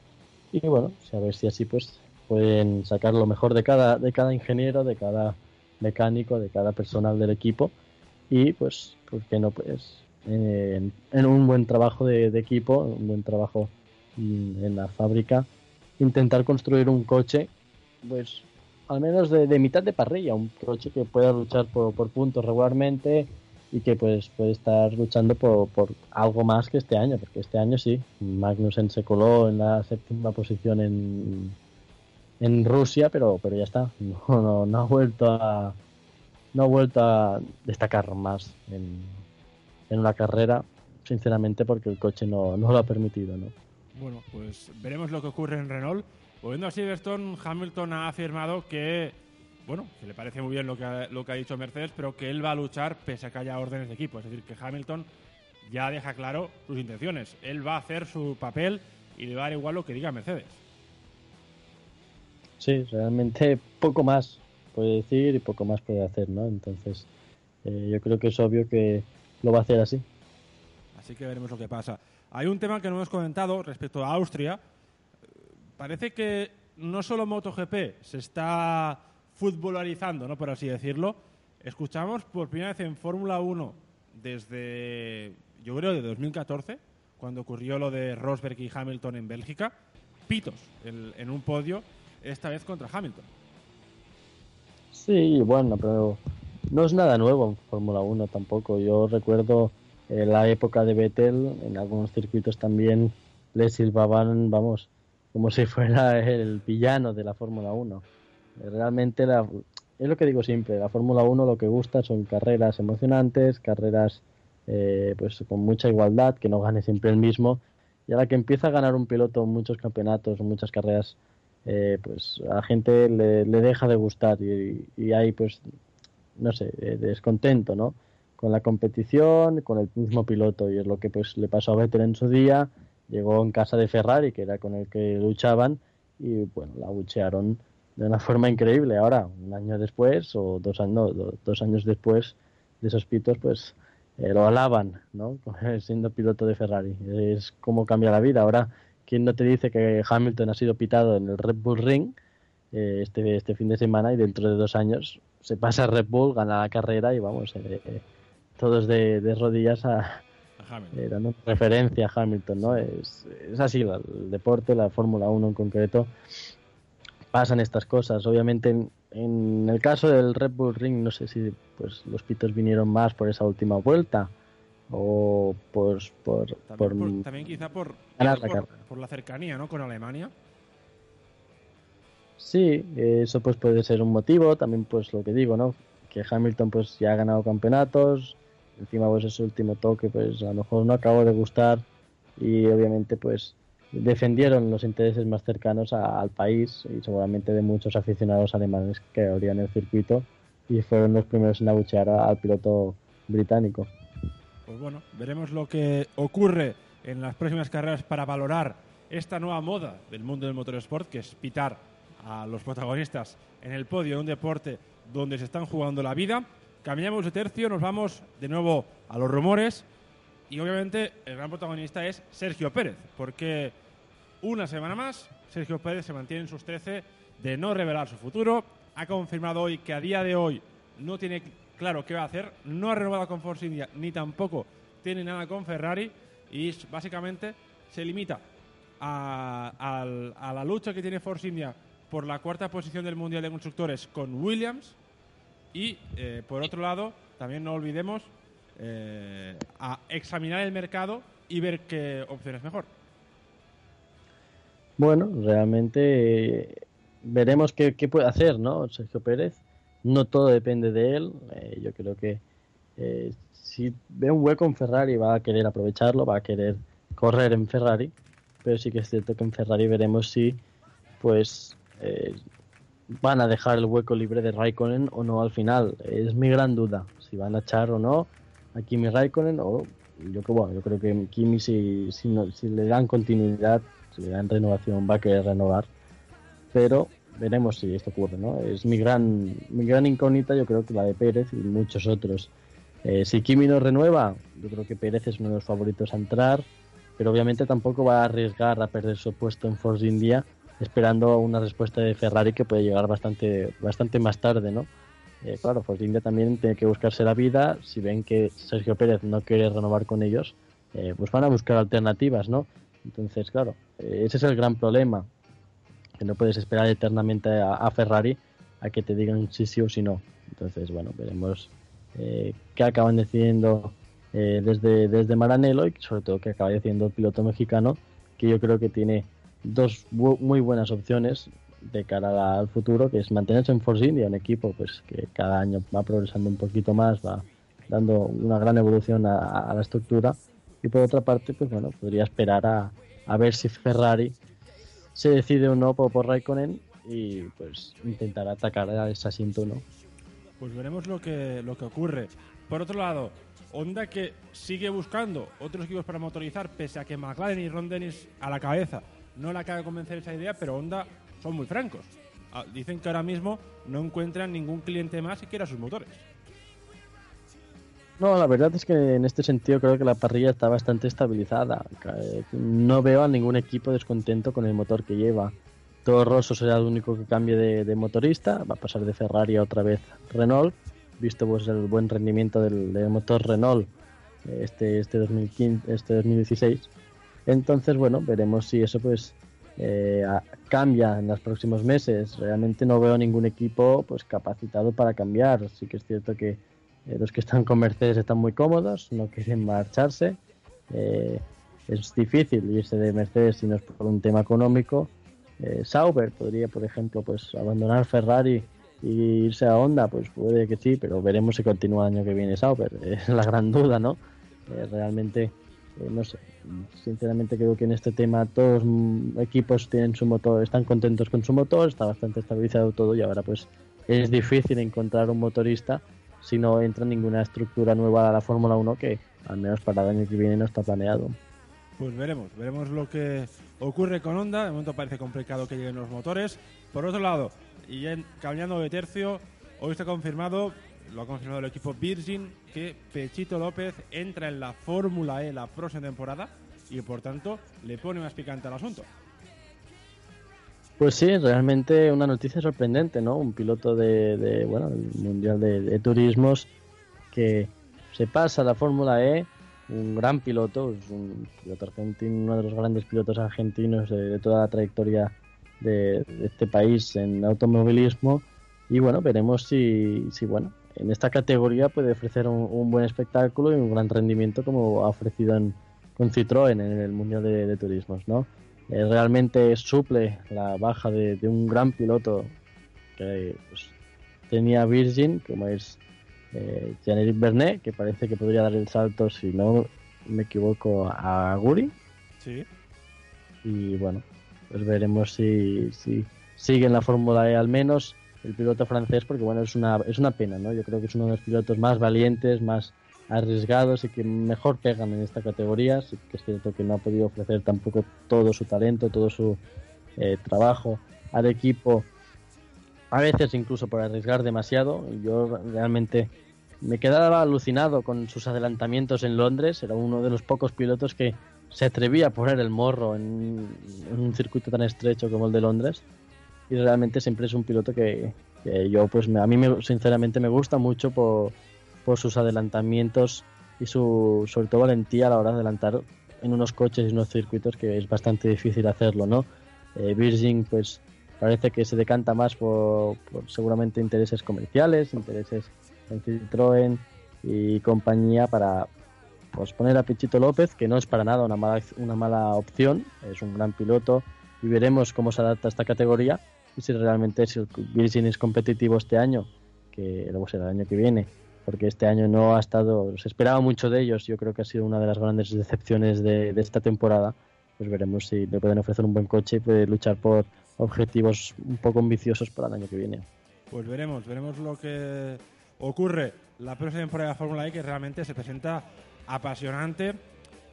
y bueno, saber si así pues pueden sacar lo mejor de cada, de cada ingeniero, de cada mecánico, de cada personal del equipo y pues, ¿por qué no? Pues en, un buen trabajo de, equipo, un buen trabajo mm, en la fábrica, intentar construir un coche, pues al menos de, mitad de parrilla, un coche que pueda luchar por, puntos regularmente y que pues puede estar luchando por, algo más que este año, porque este año sí, Magnussen se coló en la séptima posición en, en Rusia, pero, pero ya está, no, no, ha vuelto a no ha vuelto a destacar más en, en una carrera, sinceramente, porque el coche no, no lo ha permitido. ¿no? Bueno, pues veremos lo que ocurre en Renault. Volviendo a Silverstone, Hamilton ha afirmado que, bueno, que le parece muy bien lo que, ha, lo que ha dicho Mercedes, pero que él va a luchar pese a que haya órdenes de equipo. Es decir, que Hamilton ya deja claro sus intenciones. Él va a hacer su papel y le va a dar igual lo que diga Mercedes. Sí, realmente poco más puede decir y poco más puede hacer, ¿no? Entonces, eh, yo creo que es obvio que lo va a hacer así. Así que veremos lo que pasa. Hay un tema que no hemos comentado respecto a Austria. Parece que no solo MotoGP se está futbolarizando, ¿no? por así decirlo. Escuchamos por primera vez en Fórmula 1 desde, yo creo, de 2014, cuando ocurrió lo de Rosberg y Hamilton en Bélgica, pitos en un podio, esta vez contra Hamilton. Sí, bueno, pero no es nada nuevo en Fórmula 1 tampoco. Yo recuerdo eh, la época de Vettel, en algunos circuitos también le silbaban, vamos, como si fuera el villano de la Fórmula 1. Eh, realmente la, es lo que digo siempre, la Fórmula 1 lo que gusta son carreras emocionantes, carreras eh, pues con mucha igualdad, que no gane siempre el mismo. Y a la que empieza a ganar un piloto muchos campeonatos, muchas carreras, pues a la gente le, deja de gustar y, y hay pues no sé, descontento, ¿no? Con la competición, con el mismo piloto y es lo que pues le pasó a Vettel en su día, llegó en casa de Ferrari, que era con el que luchaban y bueno, la buchearon de una forma increíble. Ahora, un año después o dos años, dos años después de esos pitos, pues eh, lo alaban, ¿no? Siendo piloto de Ferrari. Es como cambia la vida. Ahora, ¿quién no te dice que Hamilton ha sido pitado en el Red Bull Ring eh, este, este fin de semana y dentro de dos años se pasa a Red Bull, gana la carrera y vamos, eh, todos de, rodillas a, dando referencia a Hamilton, ¿no? Es, es así, el deporte, la Fórmula 1 en concreto, pasan estas cosas. Obviamente en el caso del Red Bull Ring, no sé si pues los pitos vinieron más por esa última vuelta o pues, por, también, también quizá por, por, la cercanía, ¿no? Con Alemania. Sí, eso pues puede ser un motivo. También pues lo que digo, ¿no? Que Hamilton pues ya ha ganado campeonatos. Encima pues ese último toque pues a lo mejor no acabó de gustar y obviamente pues defendieron los intereses más cercanos al país y seguramente de muchos aficionados alemanes que abrían el circuito y fueron los primeros en abuchear al piloto británico. Pues bueno, veremos lo que ocurre en las próximas carreras para valorar esta nueva moda del mundo del motorsport, que es pitar a los protagonistas en el podio de un deporte donde se están jugando la vida. Cambiamos de tercio, nos vamos de nuevo a los rumores. Y obviamente el gran protagonista es Sergio Pérez, porque una semana más Sergio Pérez se mantiene en sus 13 de no revelar su futuro. Ha confirmado hoy que a día de hoy no tiene claro qué va a hacer, no ha renovado con Force India ni tampoco tiene nada con Ferrari. Y básicamente se limita a, la lucha que tiene Force India por la cuarta posición del Mundial de Constructores con Williams y eh, por otro lado también no olvidemos eh, a examinar el mercado y ver qué opción es mejor. Bueno, realmente eh, veremos qué, puede hacer, ¿no? Sergio Pérez. No todo depende de él. Eh, yo creo que si ve un hueco en Ferrari va a querer aprovecharlo, va a querer correr en Ferrari. Pero sí que es cierto que en Ferrari veremos si, pues, van a dejar el hueco libre de Raikkonen o no al final. Es mi gran duda, si van a echar o no a Kimi Raikkonen o yo, bueno, yo creo que Kimi si, si, si le dan continuidad, si le dan renovación va a querer renovar, pero veremos si esto ocurre, ¿no? Es mi gran, mi gran incógnita, yo creo que la de Pérez y muchos otros. Eh, si Kimi no renueva, yo creo que Pérez es uno de los favoritos a entrar, pero obviamente tampoco va a arriesgar a perder su puesto en Force India esperando una respuesta de Ferrari que puede llegar bastante, bastante más tarde, ¿no? Eh, claro, Force India también tiene que buscarse la vida. Si ven que Sergio Pérez no quiere renovar con ellos, eh, pues van a buscar alternativas, ¿no? Entonces, claro, eh, ese es el gran problema. Que no puedes esperar eternamente a, Ferrari a que te digan sí sí o sí no. Entonces, bueno, veremos qué acaban decidiendo desde, desde Maranello y sobre todo qué acaba decidiendo el piloto mexicano, que yo creo que tiene dos muy buenas opciones de cara al futuro, que es mantenerse en Force India, un equipo pues que cada año va progresando un poquito más, va dando una gran evolución a, la estructura. Y por otra parte, pues bueno, podría esperar a, a ver si Ferrari se decide o no por, por Raikkonen y pues intentar atacar a ese asiento. Pues veremos lo que, lo que ocurre. Por otro lado, Honda que sigue buscando otros equipos para motorizar, pese a que McLaren y Ron Dennis a la cabeza no le acaba de convencer esa idea, pero Honda son muy francos. Ah, dicen que ahora mismo no encuentran ningún cliente más que quiera sus motores. No, la verdad es que en este sentido creo que la parrilla está bastante estabilizada. No veo a ningún equipo descontento con el motor que lleva. Todo Rosso será el único que cambie de, motorista, va a pasar de Ferrari a otra vez Renault, visto pues el buen rendimiento del, del motor Renault este este 2015, este 2016. Entonces, bueno, veremos si eso pues eh, cambia en los próximos meses. Realmente no veo ningún equipo pues capacitado para cambiar. Sí que es cierto que eh, los que están con Mercedes están muy cómodos, no quieren marcharse. Eh, es difícil irse de Mercedes si no es por un tema económico. Sauber podría, por ejemplo, pues abandonar Ferrari y irse a Honda, pues puede que sí, pero veremos si continúa el año que viene Sauber. Es la gran duda, ¿no? realmente, no sé, sinceramente creo que en este tema todos los equipos tienen su motor, están contentos con su motor, está bastante estabilizado todo y ahora pues es difícil encontrar un motorista si no entra ninguna estructura nueva a la Fórmula 1 que al menos para el año que viene no está planeado. Pues veremos, veremos lo que ocurre con Honda. De momento parece complicado que lleguen los motores. Por otro lado, y cambiando de tercio, hoy está confirmado, lo ha confirmado el equipo Virgin, que Pechito López entra en la Fórmula E la próxima temporada y por tanto le pone más picante al asunto. Pues sí, realmente una noticia sorprendente, ¿no? Un piloto de, bueno, el Mundial de, de Turismos que se pasa a la Fórmula E un gran piloto, es un piloto argentino, uno de los grandes pilotos argentinos de, toda la trayectoria de, este país en automovilismo. Y bueno, veremos si, si bueno, en esta categoría puede ofrecer un, buen espectáculo y un gran rendimiento como ha ofrecido en, con Citroën en el Mundial de, Turismos, ¿no? Eh, realmente suple la baja de, un gran piloto que pues, tenía Virgin, como es eh, Jean-Éric Bernet, que parece que podría dar el salto, si no me equivoco, a Guri. Sí. Y bueno, pues veremos si, si sigue en la Fórmula E al menos el piloto francés, porque bueno, es una, es una pena, ¿no? Yo creo que es uno de los pilotos más valientes, más arriesgados y que mejor pegan en esta categoría. Sí que es cierto que no ha podido ofrecer tampoco todo su talento, todo su eh, trabajo al equipo a veces incluso por arriesgar demasiado. Yo realmente me quedaba alucinado con sus adelantamientos en Londres. Era uno de los pocos pilotos que se atrevía a poner el morro en, un circuito tan estrecho como el de Londres. Y realmente siempre es un piloto que, yo, pues a mí me, sinceramente me gusta mucho por, por sus adelantamientos y su, sobre todo valentía a la hora de adelantar en unos coches y unos circuitos que es bastante difícil hacerlo, ¿no? Eh, Virgin, pues parece que se decanta más por, seguramente intereses comerciales, intereses en Citroën y compañía para pues, poner a Pichito López, que no es para nada una mala, una mala opción, es un gran piloto y veremos cómo se adapta a esta categoría si realmente si Virgin es competitivo este año, que luego será el año que viene, porque este año no ha estado, se esperaba mucho de ellos, yo creo que ha sido una de las grandes decepciones de, de esta temporada, pues veremos si le pueden ofrecer un buen coche y puede luchar por objetivos un poco ambiciosos para el año que viene. Pues veremos, veremos lo que ocurre la próxima temporada de Fórmula E que realmente se presenta apasionante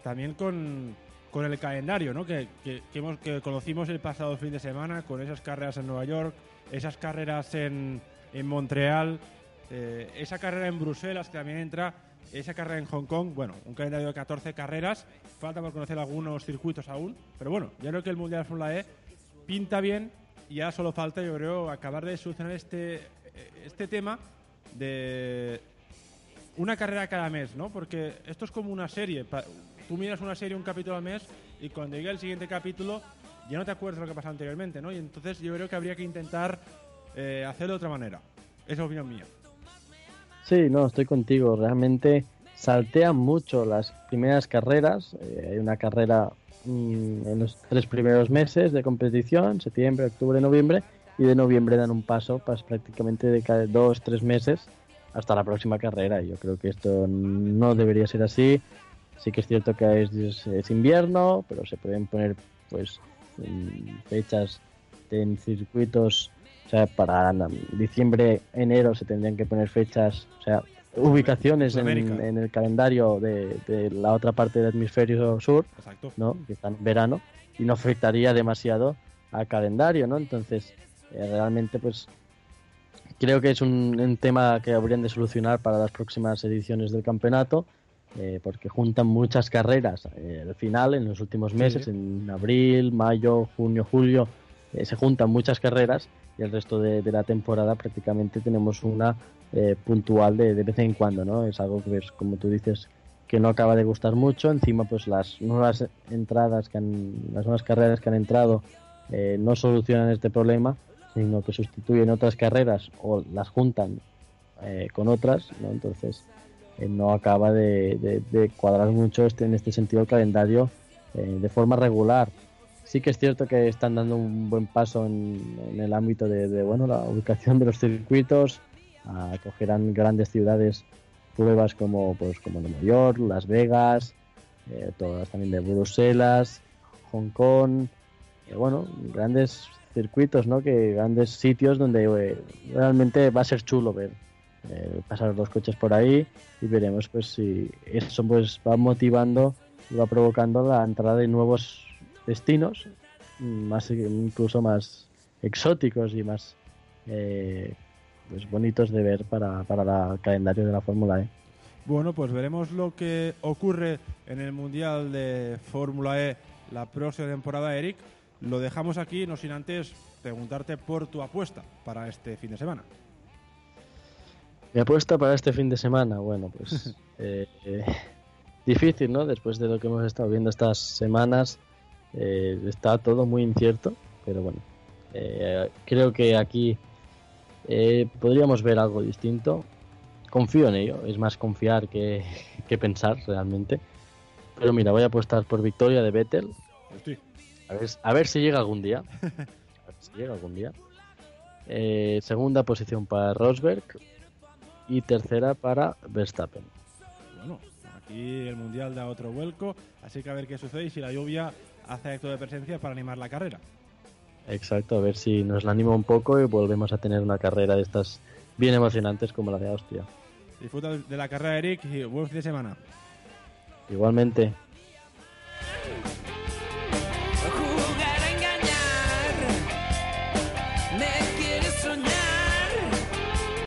también con, con el calendario ¿no? que, que, hemos, que conocimos el pasado fin de semana con esas carreras en Nueva York, esas carreras en, en Montreal, eh, esa carrera en Bruselas que también entra, esa carrera en Hong Kong, bueno, un calendario de 14 carreras, falta por conocer algunos circuitos aún, pero bueno, ya creo que el Mundial Fórmula E pinta bien y ya solo falta, yo creo, acabar de solucionar este, este tema de una carrera cada mes, ¿no? Porque esto es como una serie. Tú miras una serie un capítulo al mes y cuando llegue el siguiente capítulo ya no te acuerdas de lo que pasado anteriormente, ¿no? Y entonces yo creo que habría que intentar eh, hacerlo de otra manera. Esa es opinión mía. Sí, no, estoy contigo. Realmente saltean mucho las primeras carreras. Eh, hay una carrera Mm, en los tres primeros meses de competición, septiembre, octubre, noviembre, y de noviembre dan un paso pues, prácticamente de cada dos, tres meses hasta la próxima carrera. Yo creo que esto no debería ser así. Sí que es cierto que es, invierno, pero se pueden poner pues fechas en circuitos, o sea, para diciembre, enero se tendrían que poner fechas, o sea, ubicaciones en, el calendario de, la otra parte del hemisferio sur, ¿no? que está en verano, y no afectaría demasiado al calendario, ¿no? Entonces, eh, realmente, pues, creo que es un, tema que habrían de solucionar para las próximas ediciones del campeonato, eh, porque juntan muchas carreras eh, al final, en los últimos meses, en abril, mayo, junio, julio, se juntan muchas carreras y el resto de, de la temporada prácticamente tenemos una eh, puntual de, de, vez en cuando, ¿no? Es algo que, como tú dices, que no acaba de gustar mucho. Encima, pues las nuevas entradas, que han, las nuevas carreras que han entrado eh, no solucionan este problema, sino que sustituyen otras carreras o las juntan eh, con otras, ¿no? Entonces, no acaba de, cuadrar mucho este, en este sentido el calendario de forma regular. Sí que es cierto que están dando un buen paso en, el ámbito de, bueno la ubicación de los circuitos, acogerán grandes ciudades pruebas como pues como Nueva York, Las Vegas, eh, todas también de Bruselas, Hong Kong, eh, bueno, grandes circuitos, ¿no? Que grandes sitios donde eh, realmente va a ser chulo ver pasar los coches por ahí y veremos pues si eso pues va motivando y va provocando la entrada de nuevos destinos, más incluso más exóticos y más eh, pues bonitos de ver para, para el calendario de la Fórmula E. Bueno, pues veremos lo que ocurre en el Mundial de Fórmula E la próxima temporada, Eric. Lo dejamos aquí, no sin antes preguntarte por tu apuesta para este fin de semana. Mi apuesta para este fin de semana, bueno, pues eh, eh, difícil, ¿no? Después de lo que hemos estado viendo estas semanas, eh, está todo muy incierto, pero bueno, creo que aquí podríamos ver algo distinto. Confío en ello, es más confiar que, pensar realmente. Pero mira, voy a apostar por victoria de Vettel. A ver, a ver si llega algún día. A ver si llega algún día. segunda posición para Rosberg y tercera para Verstappen. Bueno, aquí el Mundial da otro vuelco, así que a ver qué sucede y si la lluvia hace acto de presencia para animar la carrera. Exacto, a ver si nos la anima un poco y volvemos a tener una carrera de estas bien emocionantes como la de Austria. Disfruta de la carrera, Eric, y buen fin de semana. Igualmente.